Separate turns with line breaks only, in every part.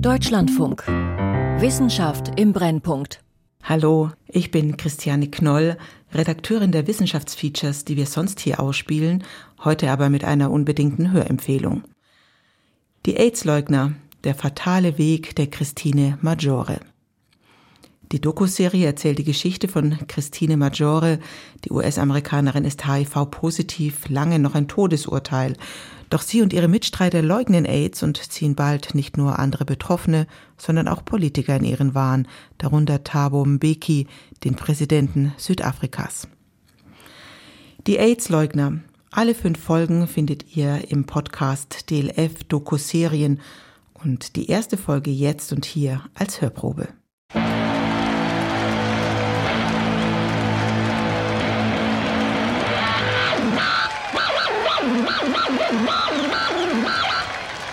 Deutschlandfunk. Wissenschaft im Brennpunkt.
Hallo, ich bin Christiane Knoll, Redakteurin der Wissenschaftsfeatures, die wir sonst hier ausspielen, heute aber mit einer unbedingten Hörempfehlung. Die AIDS-Leugner, der fatale Weg der Christine Maggiore. Die Dokuserie erzählt die Geschichte von Christine Maggiore. Die US-Amerikanerin ist HIV-positiv, lange noch ein Todesurteil. Doch sie und ihre Mitstreiter leugnen AIDS und ziehen bald nicht nur andere Betroffene, sondern auch Politiker in ihren Wahn, darunter Thabo Mbeki, den Präsidenten Südafrikas. Die AIDS-Leugner. Alle fünf Folgen findet ihr im Podcast DLF Dokuserien und die erste Folge jetzt und hier als Hörprobe.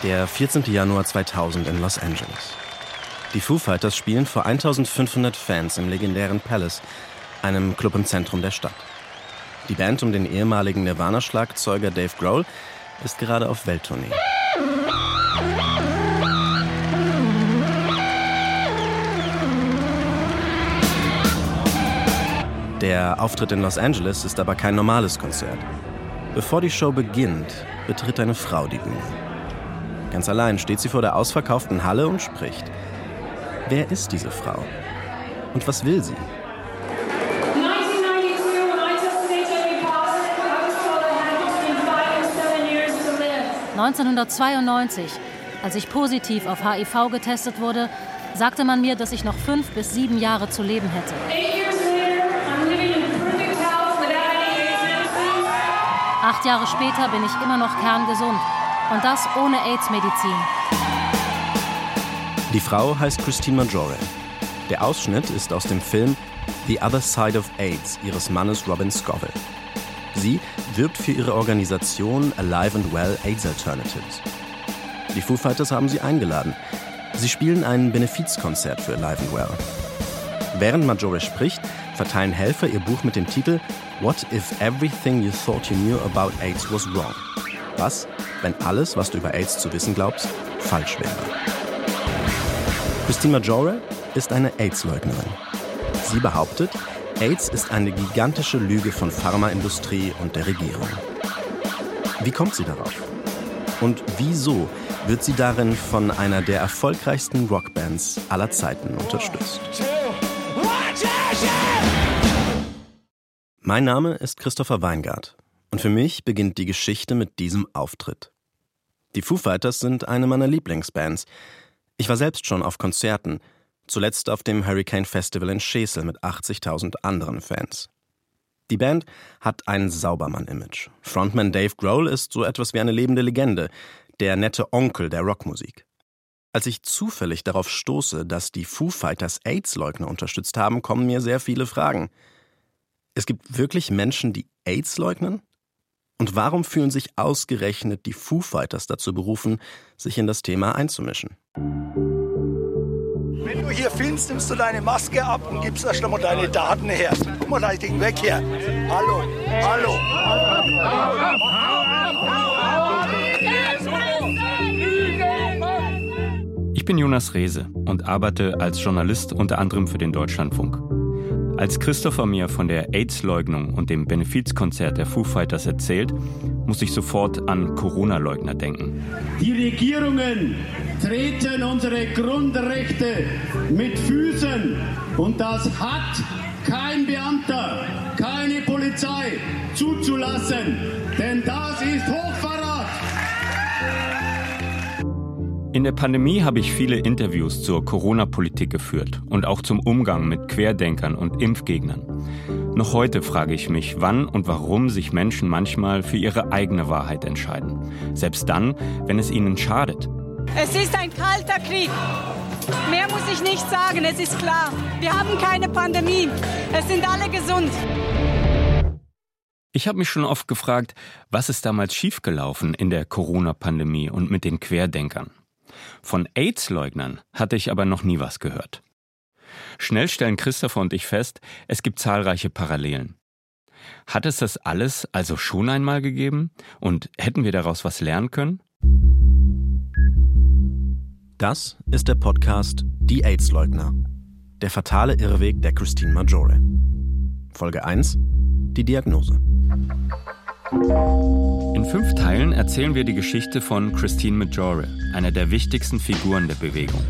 Der 14. Januar 2000 in Los Angeles. Die Foo Fighters spielen vor 1500 Fans im legendären Palace, einem Club im Zentrum der Stadt. Die Band um den ehemaligen Nirvana-Schlagzeuger Dave Grohl ist gerade auf Welttournee. Der Auftritt in Los Angeles ist aber kein normales Konzert. Bevor die Show beginnt, betritt eine Frau die Bühne. Ganz allein steht sie vor der ausverkauften Halle und spricht. Wer ist diese Frau? Und was will sie?
1992, als ich positiv auf HIV getestet wurde, sagte man mir, dass ich noch fünf bis sieben Jahre zu leben hätte. Acht Jahre später bin ich immer noch kerngesund. Und das ohne AIDS-Medizin.
Die Frau heißt Christine Maggiore. Der Ausschnitt ist aus dem Film The Other Side of AIDS ihres Mannes Robin Scoville. Sie wirbt für ihre Organisation Alive and Well AIDS Alternatives. Die Foo Fighters haben sie eingeladen. Sie spielen ein Benefizkonzert für Alive and Well. Während Maggiore spricht, verteilen Helfer ihr Buch mit dem Titel What if everything you thought you knew about AIDS was wrong? Was, wenn alles, was du über AIDS zu wissen glaubst, falsch wäre? Christine Maggiore ist eine AIDS-Leugnerin. Sie behauptet, AIDS ist eine gigantische Lüge von Pharmaindustrie und der Regierung. Wie kommt sie darauf? Und wieso wird sie darin von einer der erfolgreichsten Rockbands aller Zeiten unterstützt? Mein Name ist Christopher Weingart und für mich beginnt die Geschichte mit diesem Auftritt. Die Foo Fighters sind eine meiner Lieblingsbands. Ich war selbst schon auf Konzerten, zuletzt auf dem Hurricane Festival in Schesel mit 80.000 anderen Fans. Die Band hat ein Saubermann-Image. Frontman Dave Grohl ist so etwas wie eine lebende Legende, der nette Onkel der Rockmusik. Als ich zufällig darauf stoße, dass die Foo Fighters AIDS-Leugner unterstützt haben, kommen mir sehr viele Fragen. Es gibt wirklich Menschen, die AIDS leugnen? Und warum fühlen sich ausgerechnet die Foo Fighters dazu berufen, sich in das Thema einzumischen?
Wenn du hier filmst, nimmst du deine Maske ab und gibst erst einmal deine Daten her. Guck mal das Ding weg hier. Hallo, hallo.
Ich bin Jonas Rehse und arbeite als Journalist unter anderem für den Deutschlandfunk. Als Christopher mir von der AIDS-Leugnung und dem Benefizkonzert der Foo Fighters erzählt, muss ich sofort an Corona-Leugner denken.
Die Regierungen treten unsere Grundrechte mit Füßen und das hat kein Beamter, keine Polizei zuzulassen,
der Pandemie habe ich viele Interviews zur Corona-Politik geführt und auch zum Umgang mit Querdenkern und Impfgegnern. Noch heute frage ich mich, wann und warum sich Menschen manchmal für ihre eigene Wahrheit entscheiden. Selbst dann, wenn es ihnen schadet.
Es ist ein kalter Krieg. Mehr muss ich nicht sagen, es ist klar. Wir haben keine Pandemie. Es sind alle gesund.
Ich habe mich schon oft gefragt, was ist damals schiefgelaufen in der Corona-Pandemie und mit den Querdenkern. Von AIDS-Leugnern hatte ich aber noch nie was gehört. Schnell stellen Christopher und ich fest, es gibt zahlreiche Parallelen. Hat es das alles also schon einmal gegeben? Und hätten wir daraus was lernen können?
Das ist der Podcast Die AIDS-Leugner. Der fatale Irrweg der Christine Maggiore. Folge 1. Die Diagnose.
In fünf Teilen erzählen wir die Geschichte von Christine Maggiore, einer der wichtigsten Figuren der Bewegung.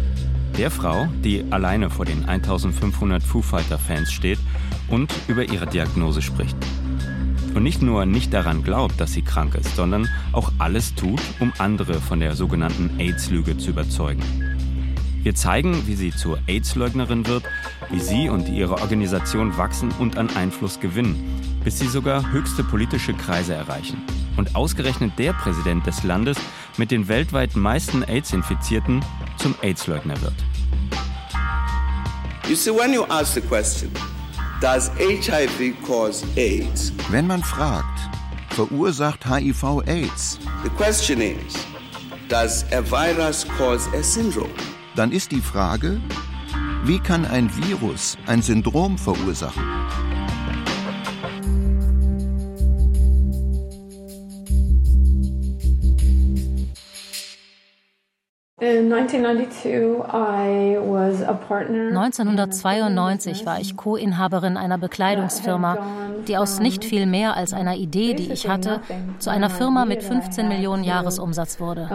Der Frau, die alleine vor den 1500 Foo Fighter-Fans steht und über ihre Diagnose spricht. Und nicht nur nicht daran glaubt, dass sie krank ist, sondern auch alles tut, um andere von der sogenannten AIDS-Lüge zu überzeugen. Wir zeigen, wie sie zur AIDS-Leugnerin wird, wie sie und ihre Organisation wachsen und an Einfluss gewinnen, bis sie sogar höchste politische Kreise erreichen. Und ausgerechnet der Präsident des Landes mit den weltweit meisten AIDS-Infizierten zum AIDS-Leugner wird.
You see, when you ask the question, does HIV cause AIDS?
Wenn man fragt, verursacht HIV AIDS?
The question is, does a virus cause a syndrome?
Dann ist die Frage, wie kann ein Virus ein Syndrom verursachen?
1992 war ich Co-Inhaberin einer Bekleidungsfirma, die aus nicht viel mehr als einer Idee, die ich hatte, zu einer Firma mit 15 Millionen Jahresumsatz wurde.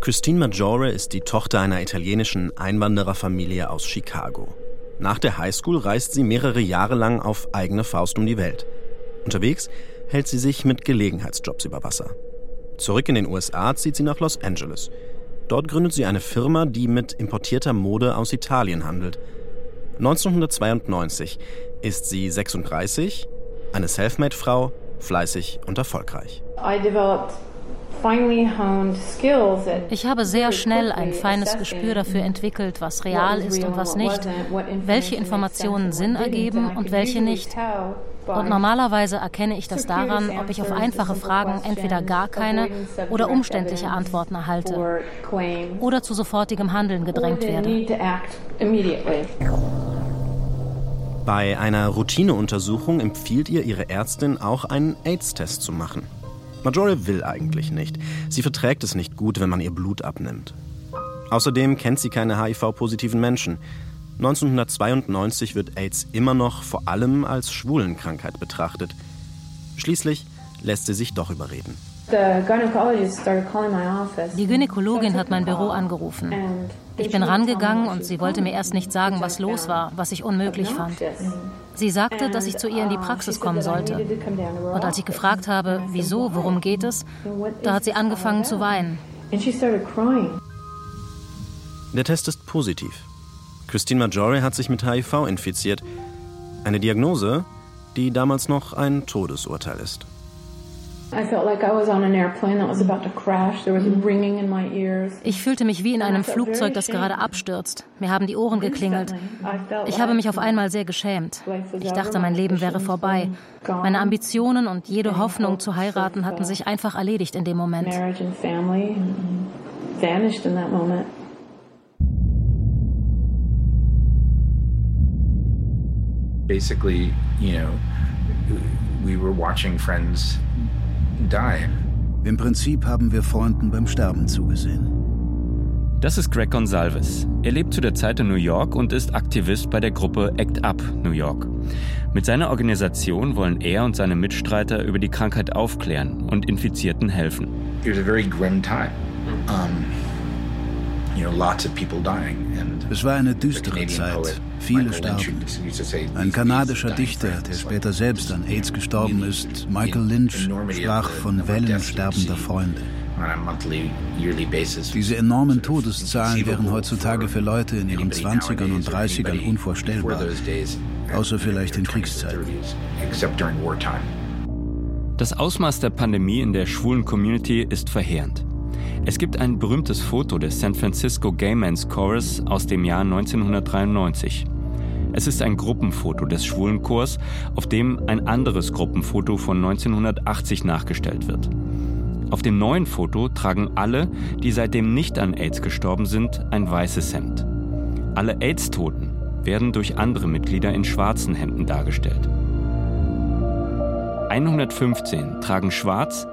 Christine Maggiore ist die Tochter einer italienischen Einwandererfamilie aus Chicago. Nach der Highschool reist sie mehrere Jahre lang auf eigene Faust um die Welt. Unterwegs hält sie sich mit Gelegenheitsjobs über Wasser. Zurück in den USA zieht sie nach Los Angeles. Dort gründet sie eine Firma, die mit importierter Mode aus Italien handelt. 1992 ist sie 36, eine Selfmade-Frau, fleißig und erfolgreich.
Ich habe sehr schnell ein feines Gespür dafür entwickelt, was real ist und was nicht, welche Informationen Sinn ergeben und welche nicht. Und normalerweise erkenne ich das daran, ob ich auf einfache Fragen entweder gar keine oder umständliche Antworten erhalte oder zu sofortigem Handeln gedrängt werde.
Bei einer Routineuntersuchung empfiehlt ihr ihre Ärztin auch einen AIDS-Test zu machen. Majore will eigentlich nicht. Sie verträgt es nicht gut, wenn man ihr Blut abnimmt. Außerdem kennt sie keine HIV-positiven Menschen. 1992 wird AIDS immer noch vor allem als Schwulenkrankheit betrachtet. Schließlich lässt sie sich doch überreden.
Die Gynäkologin hat mein Büro angerufen. Ich bin rangegangen und sie wollte mir erst nicht sagen, was los war, was ich unmöglich fand. Sie sagte, dass ich zu ihr in die Praxis kommen sollte. Und als ich gefragt habe, wieso, worum geht es, da hat sie angefangen zu weinen.
Der Test ist positiv. Christine Maggiore hat sich mit HIV infiziert. Eine Diagnose, die damals noch ein Todesurteil ist.
Ich fühlte mich wie in einem Flugzeug, das gerade abstürzt. Mir haben die Ohren geklingelt. Ich habe mich auf einmal sehr geschämt. Ich dachte, mein Leben wäre vorbei. Meine Ambitionen und jede Hoffnung zu heiraten hatten sich einfach erledigt in dem Moment.
Basically, you know, we were watching friends die.
Im Prinzip haben wir Freunden beim Sterben zugesehen.
Das ist Greg Gonsalves. Er lebt zu der Zeit in New York und ist Aktivist bei der Gruppe ACT UP New York. Mit seiner Organisation wollen er und seine Mitstreiter über die Krankheit aufklären und Infizierten helfen.
It was a very grim time. Um,
es war eine düstere Zeit. Viele starben. Ein kanadischer Dichter, der später selbst an AIDS gestorben ist, Michael Lynch, sprach von Wellen sterbender Freunde. Diese enormen Todeszahlen wären heutzutage für Leute in ihren 20ern und 30ern unvorstellbar, außer vielleicht in Kriegszeiten.
Das Ausmaß der Pandemie in der schwulen Community ist verheerend. Es gibt ein berühmtes Foto des San Francisco Gay Men's Chorus aus dem Jahr 1993. Es ist ein Gruppenfoto des Schwulenchors, auf dem ein anderes Gruppenfoto von 1980 nachgestellt wird. Auf dem neuen Foto tragen alle, die seitdem nicht an AIDS gestorben sind, ein weißes Hemd. Alle AIDS-Toten werden durch andere Mitglieder in schwarzen Hemden dargestellt. 115 tragen schwarz,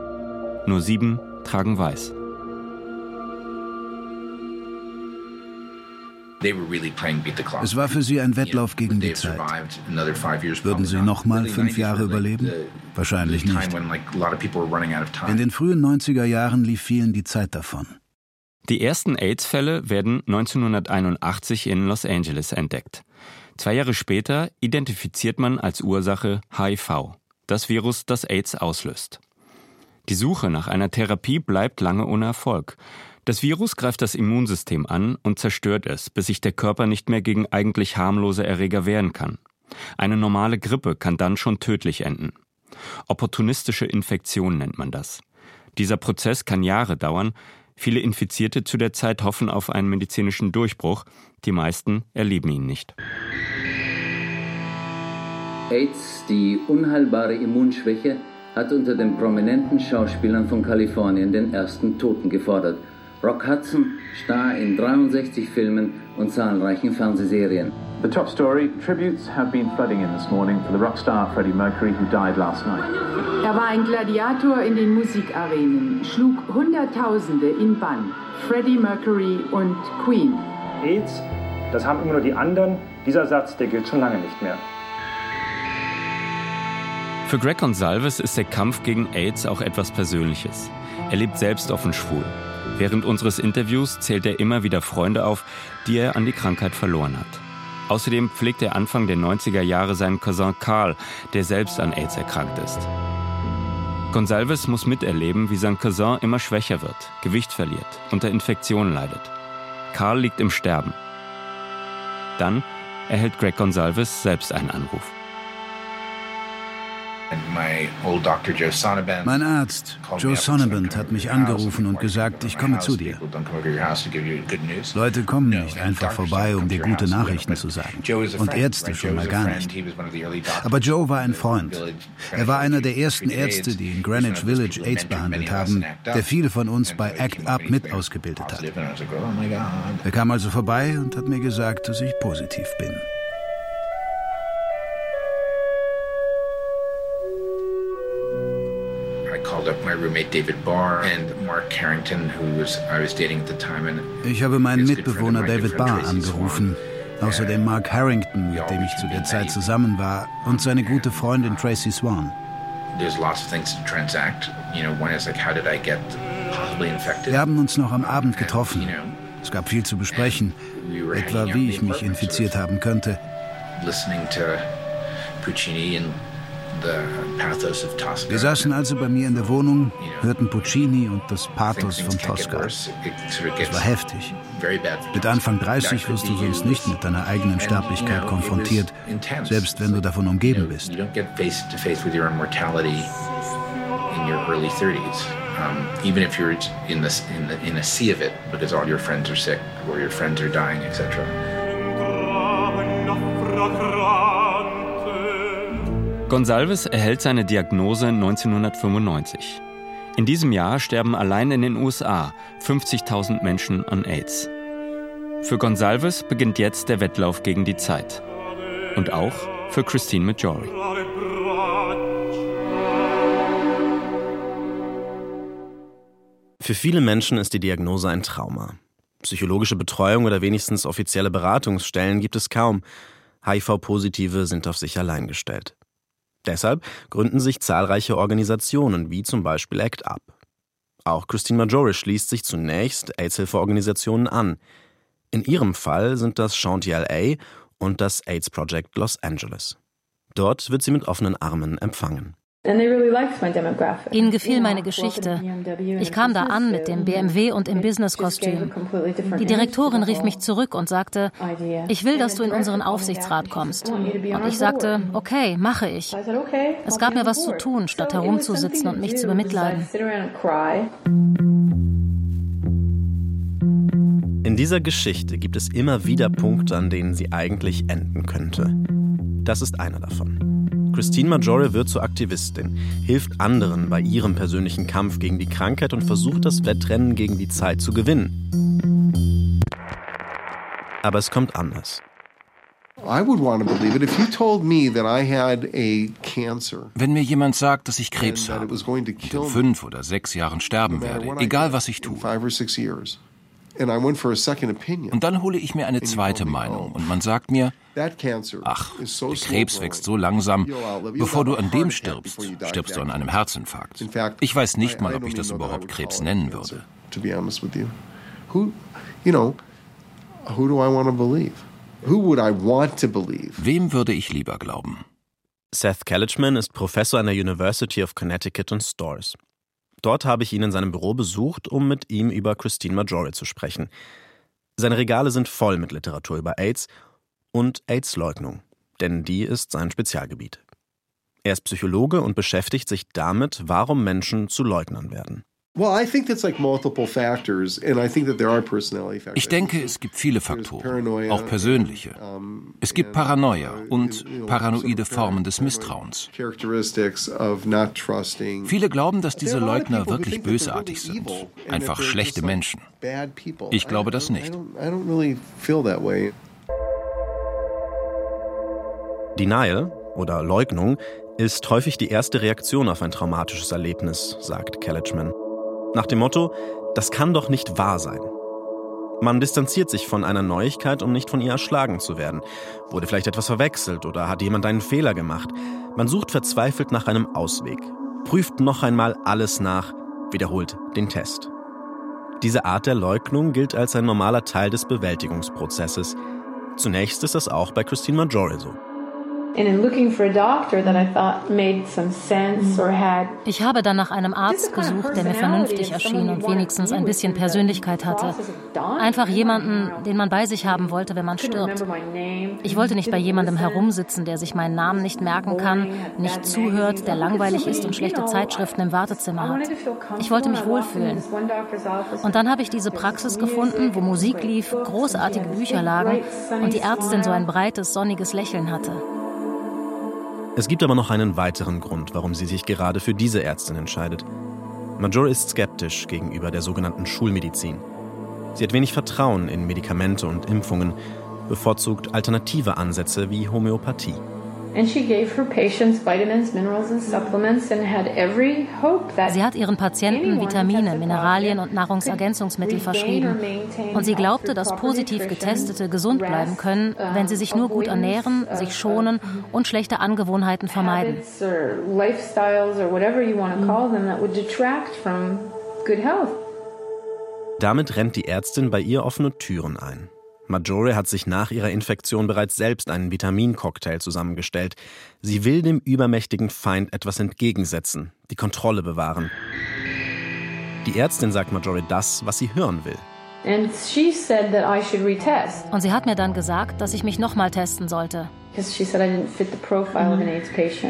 nur sieben tragen weiß.
Es war für sie ein Wettlauf gegen die Zeit. Würden sie nochmal fünf Jahre überleben? Wahrscheinlich nicht. In den frühen 90er Jahren lief vielen die Zeit davon.
Die ersten AIDS-Fälle werden 1981 in Los Angeles entdeckt. Zwei Jahre später identifiziert man als Ursache HIV, das Virus, das AIDS auslöst. Die Suche nach einer Therapie bleibt lange ohne Erfolg. Das Virus greift das Immunsystem an und zerstört es, bis sich der Körper nicht mehr gegen eigentlich harmlose Erreger wehren kann. Eine normale Grippe kann dann schon tödlich enden. Opportunistische Infektion nennt man das. Dieser Prozess kann Jahre dauern. Viele Infizierte zu der Zeit hoffen auf einen medizinischen Durchbruch. Die meisten erleben ihn nicht.
AIDS, die unheilbare Immunschwäche, hat unter den prominenten Schauspielern von Kalifornien den ersten Toten gefordert. Rock Hudson, Star in 63 Filmen und zahlreichen Fernsehserien.
The top story, tributes have been flooding in this morning for the rock star Freddie Mercury who died last night.
Er war ein Gladiator in den Musikarenen, schlug Hunderttausende in Bann. Freddie Mercury und Queen.
AIDS, das haben immer nur die anderen. Dieser Satz, der gilt schon lange nicht mehr.
Für Greg Gonsalves ist der Kampf gegen AIDS auch etwas Persönliches. Er lebt selbst offen schwul. Während unseres Interviews zählt er immer wieder Freunde auf, die er an die Krankheit verloren hat. Außerdem pflegt er Anfang der 90er Jahre seinen Cousin Carl, der selbst an AIDS erkrankt ist. Gonsalves muss miterleben, wie sein Cousin immer schwächer wird, Gewicht verliert, unter Infektionen leidet. Carl liegt im Sterben. Dann erhält Greg Gonsalves selbst einen Anruf.
Mein Arzt, Joe Sonnabend, hat mich angerufen und gesagt, ich komme zu dir. Leute kommen nicht einfach vorbei, um dir gute Nachrichten zu sagen. Und Ärzte schon mal gar nicht. Aber Joe war ein Freund. Er war einer der ersten Ärzte, die in Greenwich Village AIDS behandelt haben, der viele von uns bei ACT UP mit ausgebildet hat. Er kam also vorbei und hat mir gesagt, dass ich positiv bin. Ich habe meinen Mitbewohner David Barr angerufen, außerdem Mark Harrington, mit dem ich zu der Zeit zusammen war, und seine gute Freundin Tracy Swan. Wir haben uns noch am Abend getroffen. Es gab viel zu besprechen, etwa wie ich mich infiziert haben könnte. Wir saßen also bei mir in der Wohnung, hörten Puccini und das Pathos von Tosca. Es war heftig. Mit Anfang 30 wirst du sonst nicht mit deiner eigenen Sterblichkeit konfrontiert, selbst wenn du davon umgeben bist. Um, even if you're in, this, in, the, in a sea of it, because all your friends are sick or your friends are dying, etc.
Gonsalves erhält seine Diagnose 1995. In diesem Jahr sterben allein in den USA 50.000 Menschen an AIDS. Für Gonsalves beginnt jetzt der Wettlauf gegen die Zeit. Und auch für Christine Majori.
Für viele Menschen ist die Diagnose ein Trauma. Psychologische Betreuung oder wenigstens offizielle Beratungsstellen gibt es kaum. HIV-Positive sind auf sich allein gestellt. Deshalb gründen sich zahlreiche Organisationen, wie zum Beispiel ACT UP. Auch Christine Majore schließt sich zunächst AIDS-Hilfeorganisationen an. In ihrem Fall sind das Shanty LA und das AIDS Project Los Angeles. Dort wird sie mit offenen Armen empfangen.
Ihnen gefiel meine Geschichte. Ich kam da an mit dem BMW und im Business-Kostüm. Die Direktorin rief mich zurück und sagte, ich will, dass du in unseren Aufsichtsrat kommst. Und ich sagte, okay, mache ich. Es gab mir was zu tun, statt herumzusitzen und mich zu bemitleiden.
In dieser Geschichte gibt es immer wieder Punkte, an denen sie eigentlich enden könnte. Das ist einer davon. Christine Majore wird zur Aktivistin, hilft anderen bei ihrem persönlichen Kampf gegen die Krankheit und versucht das Wettrennen gegen die Zeit zu gewinnen. Aber es kommt anders.
Wenn mir jemand sagt, dass ich Krebs habe und in fünf oder sechs Jahren sterben werde, egal was ich tue, Und dann hole ich mir eine zweite Meinung und man sagt mir, ach, der Krebs wächst so langsam, bevor du an dem stirbst, stirbst du an einem Herzinfarkt. Ich weiß nicht mal, ob ich das überhaupt Krebs nennen würde. Wem würde ich lieber glauben?
Seth Kellichman ist Professor an der University of Connecticut in Storrs. Dort habe ich ihn in seinem Büro besucht, um mit ihm über Christine Majore zu sprechen. Seine Regale sind voll mit Literatur über AIDS und AIDS-Leugnung, denn die ist sein Spezialgebiet. Er ist Psychologe und beschäftigt sich damit, warum Menschen zu Leugnern werden.
Ich denke, es gibt viele Faktoren, auch persönliche. Es gibt Paranoia und paranoide Formen des Misstrauens. Viele glauben, dass diese Leugner wirklich bösartig sind, einfach schlechte Menschen. Ich glaube das nicht.
Denial oder Leugnung ist häufig die erste Reaktion auf ein traumatisches Erlebnis, sagt Kellichman. Nach dem Motto, das kann doch nicht wahr sein. Man distanziert sich von einer Neuigkeit, um nicht von ihr erschlagen zu werden. Wurde vielleicht etwas verwechselt oder hat jemand einen Fehler gemacht? Man sucht verzweifelt nach einem Ausweg, prüft noch einmal alles nach, wiederholt den Test. Diese Art der Leugnung gilt als ein normaler Teil des Bewältigungsprozesses. Zunächst ist das auch bei Christine Majore so.
Ich habe dann nach einem Arzt gesucht, der mir vernünftig erschien und wenigstens ein bisschen Persönlichkeit hatte. Einfach jemanden, den man bei sich haben wollte, wenn man stirbt. Ich wollte nicht bei jemandem herumsitzen, der sich meinen Namen nicht merken kann, nicht zuhört, der langweilig ist und schlechte Zeitschriften im Wartezimmer hat. Ich wollte mich wohlfühlen. Und dann habe ich diese Praxis gefunden, wo Musik lief, großartige Bücher lagen und die Ärztin so ein breites, sonniges Lächeln hatte.
Es gibt aber noch einen weiteren Grund, warum sie sich gerade für diese Ärztin entscheidet. Major ist skeptisch gegenüber der sogenannten Schulmedizin. Sie hat wenig Vertrauen in Medikamente und Impfungen, bevorzugt alternative Ansätze wie Homöopathie.
Sie hat ihren Patienten Vitamine, Mineralien und Nahrungsergänzungsmittel verschrieben. Und sie glaubte, dass positiv Getestete gesund bleiben können, wenn sie sich nur gut ernähren, sich schonen und schlechte Angewohnheiten vermeiden.
Damit rennt die Ärztin bei ihr offene Türen ein. Majore hat sich nach ihrer Infektion bereits selbst einen Vitamincocktail zusammengestellt. Sie will dem übermächtigen Feind etwas entgegensetzen, die Kontrolle bewahren. Die Ärztin sagt Majore das, was sie hören will.
Und sie hat mir dann gesagt, dass ich mich nochmal testen sollte.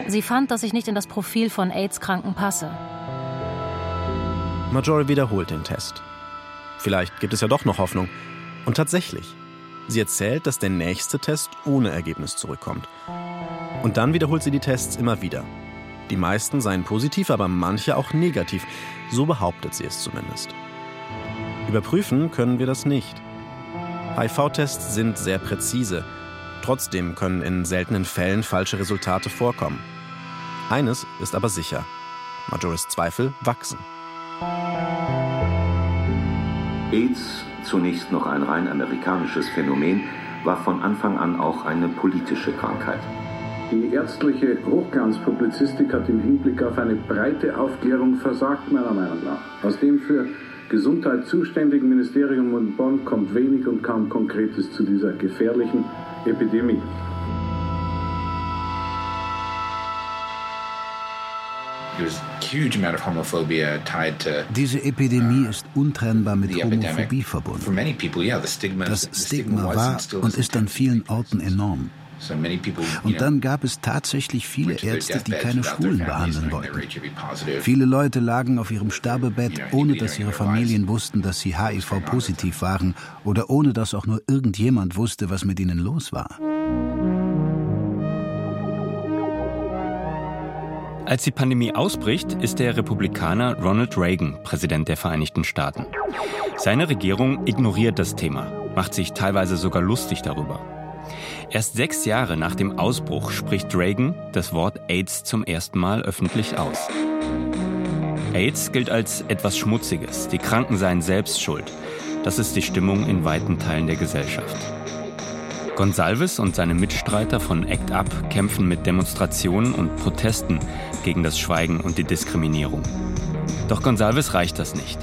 Sie fand, dass ich nicht in das Profil von AIDS-Kranken passe.
Majore wiederholt den Test. Vielleicht gibt es ja doch noch Hoffnung. Und tatsächlich, Sie erzählt, dass der nächste Test ohne Ergebnis zurückkommt. Und dann wiederholt sie die Tests immer wieder. Die meisten seien positiv, aber manche auch negativ. So behauptet sie es zumindest. Überprüfen können wir das nicht. HIV-Tests sind sehr präzise. Trotzdem können in seltenen Fällen falsche Resultate vorkommen. Eines ist aber sicher. Majoris Zweifel wachsen.
AIDS zunächst noch ein rein amerikanisches Phänomen, war von Anfang an auch eine politische Krankheit.
Die ärztliche Hochglanzpublizistik hat im Hinblick auf eine breite Aufklärung versagt, meiner Meinung nach. Aus dem für Gesundheit zuständigen Ministerium in Bonn kommt wenig und kaum Konkretes zu dieser gefährlichen Epidemie.
Diese Epidemie ist untrennbar mit Homophobie verbunden. Das Stigma war und ist an vielen Orten enorm. Und dann gab es tatsächlich viele Ärzte, die keine Schwulen behandeln wollten. Viele Leute lagen auf ihrem Sterbebett, ohne dass ihre Familien wussten, dass sie HIV-positiv waren oder ohne dass auch nur irgendjemand wusste, was mit ihnen los war.
Als die Pandemie ausbricht, ist der Republikaner Ronald Reagan Präsident der Vereinigten Staaten. Seine Regierung ignoriert das Thema, macht sich teilweise sogar lustig darüber. Erst sechs Jahre nach dem Ausbruch spricht Reagan das Wort AIDS zum ersten Mal öffentlich aus. AIDS gilt als etwas Schmutziges, die Kranken seien selbst schuld. Das ist die Stimmung in weiten Teilen der Gesellschaft. Gonsalves und seine Mitstreiter von ACT UP kämpfen mit Demonstrationen und Protesten gegen das Schweigen und die Diskriminierung. Doch Gonsalves reicht das nicht.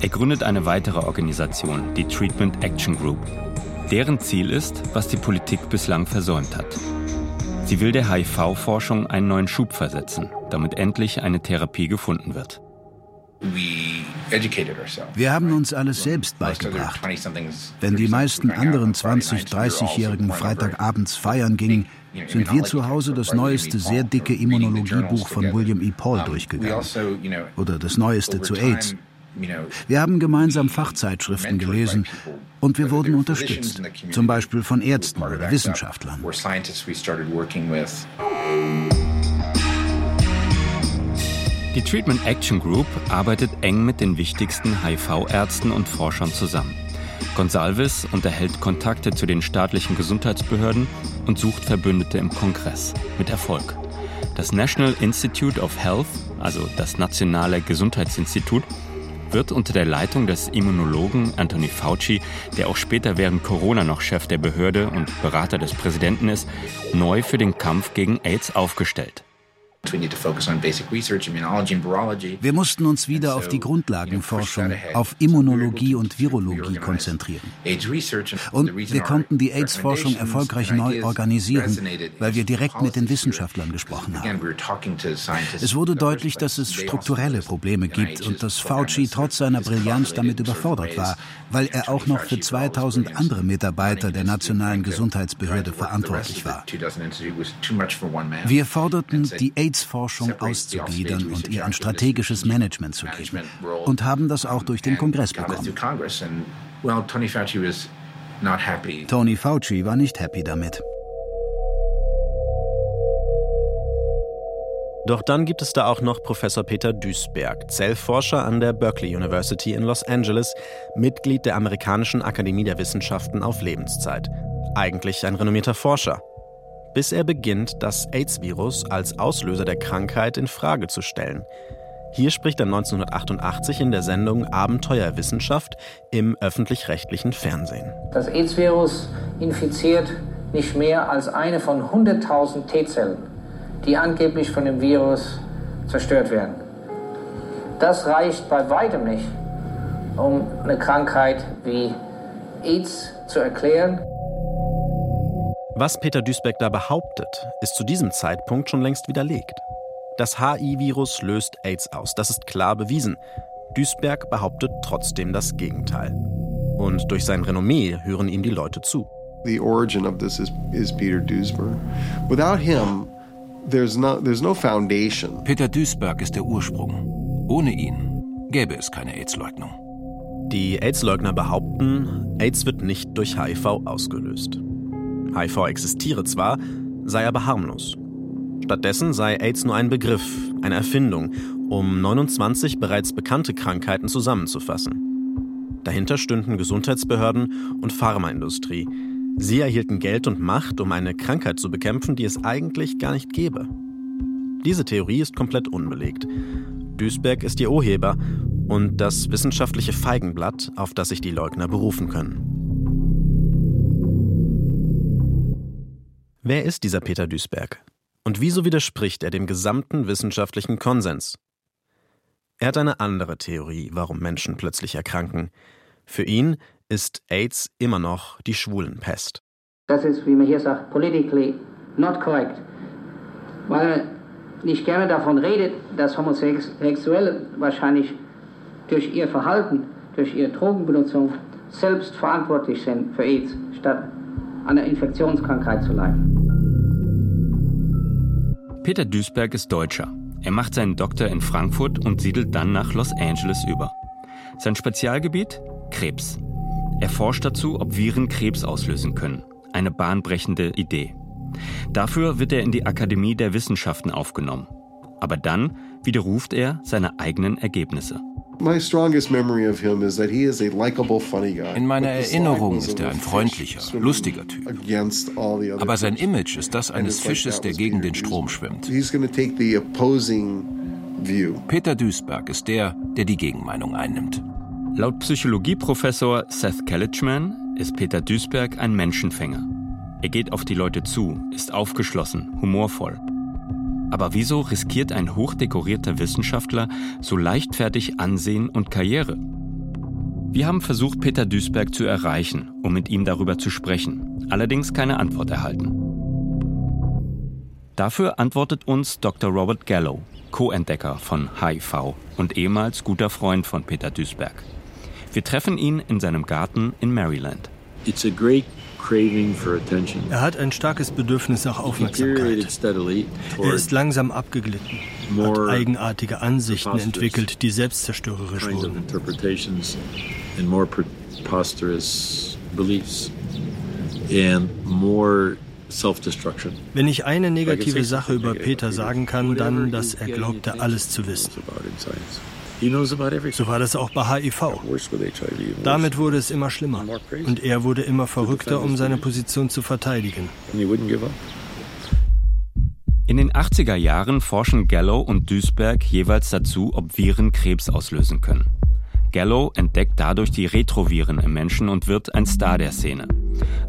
Er gründet eine weitere Organisation, die Treatment Action Group. Deren Ziel ist, was die Politik bislang versäumt hat. Sie will der HIV-Forschung einen neuen Schub versetzen, damit endlich eine Therapie gefunden wird.
Wir haben uns alles selbst beigebracht. Wenn die meisten anderen 20-, 30-Jährigen also Freitagabends feiern gingen, sind wir zu Hause das neueste sehr dicke Immunologiebuch von William E. Paul durchgegangen. Also, Oder das neueste zu AIDS. Wir haben gemeinsam Fachzeitschriften gelesen und wir wurden unterstützt, zum Beispiel von Ärzten oder Wissenschaftlern.
Die Treatment Action Group arbeitet eng mit den wichtigsten HIV-Ärzten und Forschern zusammen. Gonsalves unterhält Kontakte zu den staatlichen Gesundheitsbehörden und sucht Verbündete im Kongress. Mit Erfolg. Das National Institute of Health, also das Nationale Gesundheitsinstitut, wird unter der Leitung des Immunologen Anthony Fauci, der auch später während Corona noch Chef der Behörde und Berater des Präsidenten ist, neu für den Kampf gegen AIDS aufgestellt.
Wir mussten uns wieder auf die Grundlagenforschung, auf Immunologie und Virologie konzentrieren. Und wir konnten die AIDS-Forschung erfolgreich neu organisieren, weil wir direkt mit den Wissenschaftlern gesprochen haben. Es wurde deutlich, dass es strukturelle Probleme gibt und dass Fauci trotz seiner Brillanz damit überfordert war, weil er auch noch für 2000 andere Mitarbeiter der Nationalen Gesundheitsbehörde verantwortlich war. Wir forderten, die AIDS AIDS-Forschung auszugliedern und ihr ein strategisches Management zu geben. Und haben das auch durch den Kongress bekommen. Tony Fauci war nicht happy damit.
Doch dann gibt es da auch noch Professor Peter Duisberg, Zellforscher an der Berkeley University in Los Angeles, Mitglied der Amerikanischen Akademie der Wissenschaften auf Lebenszeit. Eigentlich ein renommierter Forscher bis er beginnt, das AIDS-Virus als Auslöser der Krankheit in Frage zu stellen. Hier spricht er 1988 in der Sendung Abenteuerwissenschaft im öffentlich-rechtlichen Fernsehen.
Das AIDS-Virus infiziert nicht mehr als eine von 100.000 T-Zellen, die angeblich von dem Virus zerstört werden. Das reicht bei weitem nicht, um eine Krankheit wie AIDS zu erklären.
Was Peter Duisbeck da behauptet, ist zu diesem Zeitpunkt schon längst widerlegt. Das HI-Virus löst AIDS aus, das ist klar bewiesen. Duisberg behauptet trotzdem das Gegenteil. Und durch sein Renommee hören ihm die Leute zu.
The origin of this is, is Peter Duisberg. Without him, there's no, there's no foundation.
Peter Duisberg ist der Ursprung. Ohne ihn gäbe es keine AIDS-Leugnung.
Die AIDS-Leugner behaupten, AIDS wird nicht durch HIV ausgelöst. HIV existiere zwar, sei aber harmlos. Stattdessen sei AIDS nur ein Begriff, eine Erfindung, um 29 bereits bekannte Krankheiten zusammenzufassen. Dahinter stünden Gesundheitsbehörden und Pharmaindustrie. Sie erhielten Geld und Macht, um eine Krankheit zu bekämpfen, die es eigentlich gar nicht gäbe. Diese Theorie ist komplett unbelegt. Duisberg ist ihr Urheber und das wissenschaftliche Feigenblatt, auf das sich die Leugner berufen können. Wer ist dieser Peter Duisberg? Und wieso widerspricht er dem gesamten wissenschaftlichen Konsens? Er hat eine andere Theorie, warum Menschen plötzlich erkranken. Für ihn ist AIDS immer noch die Schwulenpest.
Das ist, wie man hier sagt, politically not correct. Weil man nicht gerne davon redet, dass Homosexuelle wahrscheinlich durch ihr Verhalten, durch ihre Drogenbenutzung selbst verantwortlich sind für AIDS, statt an der Infektionskrankheit zu leiden.
Peter Duisberg ist Deutscher. Er macht seinen Doktor in Frankfurt und siedelt dann nach Los Angeles über. Sein Spezialgebiet? Krebs. Er forscht dazu, ob Viren Krebs auslösen können. Eine bahnbrechende Idee. Dafür wird er in die Akademie der Wissenschaften aufgenommen. Aber dann widerruft er seine eigenen Ergebnisse.
In meiner Erinnerung ist er ein freundlicher, lustiger Typ. Aber sein Image ist das eines Fisches, der gegen den Strom schwimmt. Peter Duisberg ist der, der die Gegenmeinung einnimmt.
Laut Psychologieprofessor Seth Kalichman ist Peter Duisberg ein Menschenfänger. Er geht auf die Leute zu, ist aufgeschlossen, humorvoll. Aber wieso riskiert ein hochdekorierter Wissenschaftler so leichtfertig Ansehen und Karriere? Wir haben versucht, Peter Duisberg zu erreichen, um mit ihm darüber zu sprechen, allerdings keine Antwort erhalten. Dafür antwortet uns Dr. Robert Gallo, Co-Entdecker von HIV und ehemals guter Freund von Peter Duisberg. Wir treffen ihn in seinem Garten in Maryland.
It's a great er hat ein starkes Bedürfnis nach Aufmerksamkeit. Er ist langsam abgeglitten, hat eigenartige Ansichten entwickelt, die selbstzerstörerisch wurden. Wenn ich eine negative Sache über Peter sagen kann, dann, dass er glaubte, alles zu wissen. So war das auch bei HIV. Damit wurde es immer schlimmer. Und er wurde immer verrückter, um seine Position zu verteidigen.
In den 80er Jahren forschen Gallo und Duisberg jeweils dazu, ob Viren Krebs auslösen können. Gallo entdeckt dadurch die Retroviren im Menschen und wird ein Star der Szene.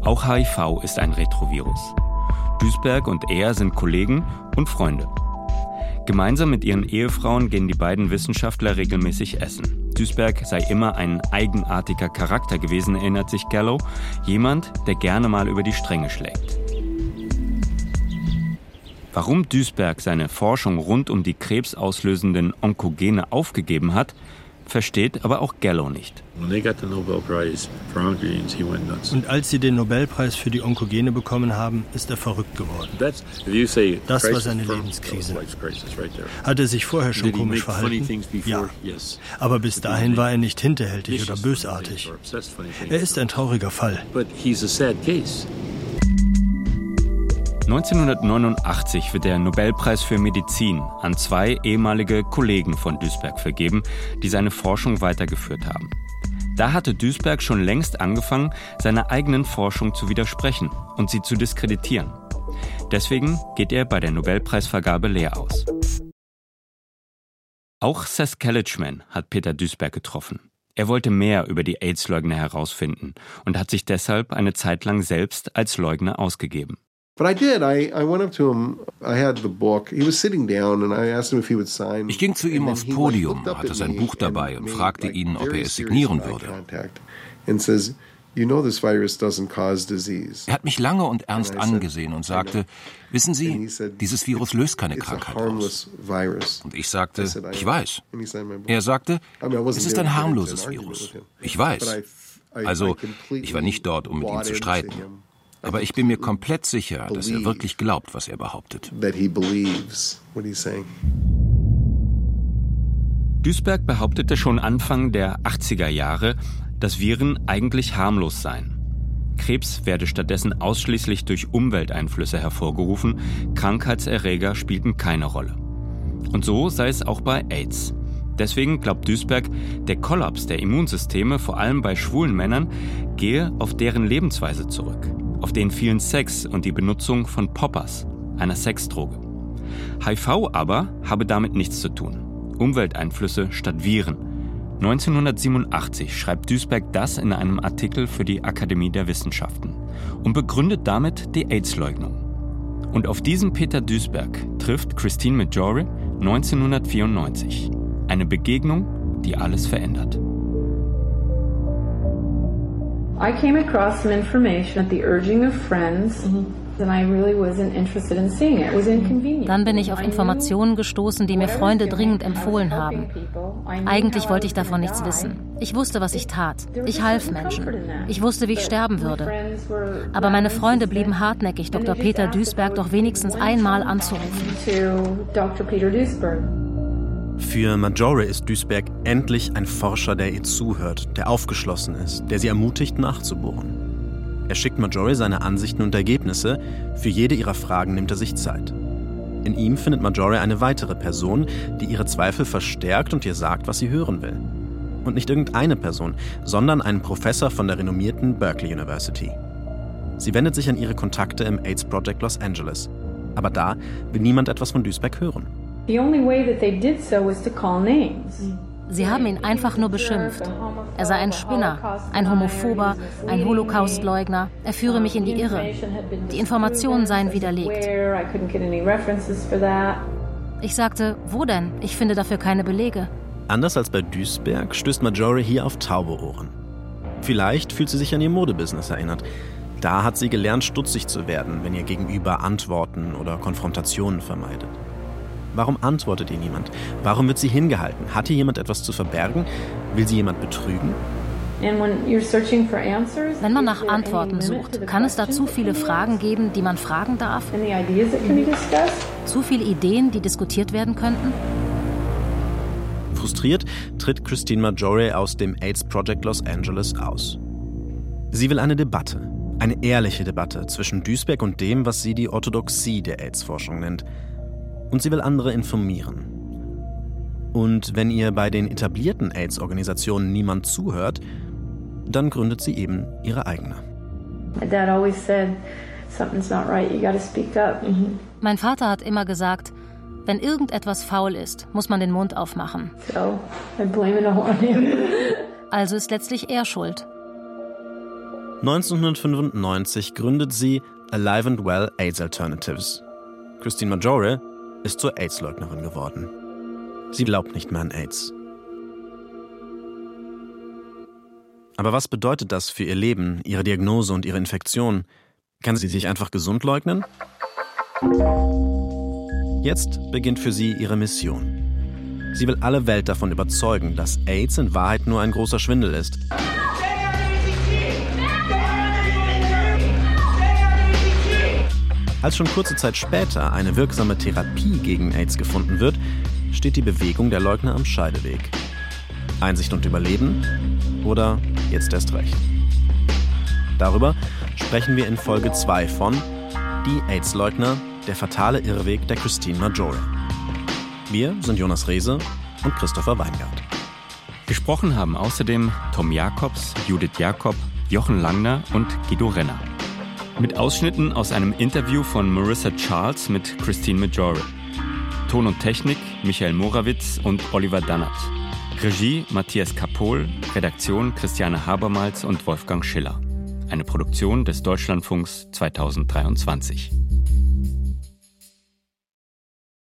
Auch HIV ist ein Retrovirus. Duisberg und er sind Kollegen und Freunde. Gemeinsam mit ihren Ehefrauen gehen die beiden Wissenschaftler regelmäßig essen. Duisberg sei immer ein eigenartiger Charakter gewesen, erinnert sich Gallo. Jemand, der gerne mal über die Stränge schlägt. Warum Duisberg seine Forschung rund um die krebsauslösenden Onkogene aufgegeben hat, versteht aber auch Gallo nicht.
Und als sie den Nobelpreis für die Onkogene bekommen haben, ist er verrückt geworden. Das war seine Lebenskrise. Hat er sich vorher schon komisch verhalten? Ja. Aber bis dahin war er nicht hinterhältig oder bösartig. Er ist ein trauriger Fall.
1989 wird der Nobelpreis für Medizin an zwei ehemalige Kollegen von Duisberg vergeben, die seine Forschung weitergeführt haben. Da hatte Duisberg schon längst angefangen, seiner eigenen Forschung zu widersprechen und sie zu diskreditieren. Deswegen geht er bei der Nobelpreisvergabe leer aus. Auch Seth Kalichman hat Peter Duisberg getroffen. Er wollte mehr über die AIDS-Leugner herausfinden und hat sich deshalb eine Zeit lang selbst als Leugner ausgegeben.
Ich ging zu ihm aufs Podium, hatte sein Buch dabei und fragte ihn, ob er es signieren würde. Er hat mich lange und ernst angesehen und sagte, wissen Sie, dieses Virus löst keine Krankheit aus. Und ich sagte, ich weiß. Er sagte, es ist ein harmloses Virus. Ich weiß. Also, ich war nicht dort, um mit ihm zu streiten. Aber ich bin mir komplett sicher, dass er wirklich glaubt, was er behauptet.
Duisberg behauptete schon Anfang der 80er Jahre, dass Viren eigentlich harmlos seien. Krebs werde stattdessen ausschließlich durch Umwelteinflüsse hervorgerufen, Krankheitserreger spielten keine Rolle. Und so sei es auch bei AIDS. Deswegen glaubt Duisberg, der Kollaps der Immunsysteme, vor allem bei schwulen Männern, gehe auf deren Lebensweise zurück auf den vielen Sex und die Benutzung von Poppers, einer Sexdroge. HIV aber habe damit nichts zu tun. Umwelteinflüsse statt Viren. 1987 schreibt Duisberg das in einem Artikel für die Akademie der Wissenschaften und begründet damit die AIDS-Leugnung. Und auf diesen Peter Duisberg trifft Christine Majore 1994. Eine Begegnung, die alles verändert.
I came across some information at the urging of friends. Mhm.
Dann bin ich auf Informationen gestoßen, die mir Freunde dringend empfohlen haben. Eigentlich wollte ich davon nichts wissen. Ich wusste, was ich tat. Ich half Menschen. Ich wusste, wie ich sterben würde. Aber meine Freunde blieben hartnäckig, Dr. Peter Duisberg doch wenigstens einmal anzurufen.
Für Majore ist Duisberg endlich ein Forscher, der ihr zuhört, der aufgeschlossen ist, der sie ermutigt, nachzubohren. Er schickt Majore seine Ansichten und Ergebnisse. Für jede ihrer Fragen nimmt er sich Zeit. In ihm findet Majore eine weitere Person, die ihre Zweifel verstärkt und ihr sagt, was sie hören will. Und nicht irgendeine Person, sondern einen Professor von der renommierten Berkeley University. Sie wendet sich an ihre Kontakte im AIDS Project Los Angeles. Aber da will niemand etwas von Duisberg hören. The only way that they did so was to call names.
Sie haben ihn einfach nur beschimpft. Er sei ein Spinner, ein Homophober, ein Holocaustleugner. Er führe mich in die Irre. Die Informationen seien widerlegt. Ich sagte, wo denn? Ich finde dafür keine Belege.
Anders als bei Duisberg stößt Marjorie hier auf taube Ohren. Vielleicht fühlt sie sich an ihr Modebusiness erinnert. Da hat sie gelernt, stutzig zu werden, wenn ihr Gegenüber Antworten oder Konfrontationen vermeidet. Warum antwortet ihr niemand? Warum wird sie hingehalten? Hat hier jemand etwas zu verbergen? Will sie jemand betrügen?
Wenn man nach Antworten sucht, kann es da zu viele Fragen geben, die man fragen darf? Zu viele Ideen, die diskutiert werden könnten?
Frustriert tritt Christine Majore aus dem AIDS Project Los Angeles aus. Sie will eine Debatte, eine ehrliche Debatte zwischen Duisberg und dem, was sie die Orthodoxie der AIDS-Forschung nennt. Und sie will andere informieren. Und wenn ihr bei den etablierten AIDS-Organisationen niemand zuhört, dann gründet sie eben ihre eigene.
Mein Vater hat immer gesagt, wenn irgendetwas faul ist, muss man den Mund aufmachen. Also ist letztlich er schuld.
1995 gründet sie Alive and Well AIDS Alternatives. Christine Majore ist zur AIDS-Leugnerin geworden. Sie glaubt nicht mehr an AIDS. Aber was bedeutet das für ihr Leben, ihre Diagnose und ihre Infektion? Kann sie sich einfach gesund leugnen? Jetzt beginnt für sie ihre Mission. Sie will alle Welt davon überzeugen, dass AIDS in Wahrheit nur ein großer Schwindel ist. Als schon kurze Zeit später eine wirksame Therapie gegen AIDS gefunden wird, steht die Bewegung der Leugner am Scheideweg. Einsicht und Überleben oder jetzt erst recht. Darüber sprechen wir in Folge 2 von Die AIDS-Leugner, der fatale Irrweg der Christine Majore. Wir sind Jonas Rehse und Christopher Weingart.
Gesprochen haben außerdem Tom Jakobs, Judith Jakob, Jochen Langner und Guido Renner. Mit Ausschnitten aus einem Interview von Marissa Charles mit Christine Majore. Ton und Technik Michael Morawitz und Oliver Dannert. Regie Matthias Kapohl, Redaktion Christiane Habermals und Wolfgang Schiller. Eine Produktion des Deutschlandfunks 2023.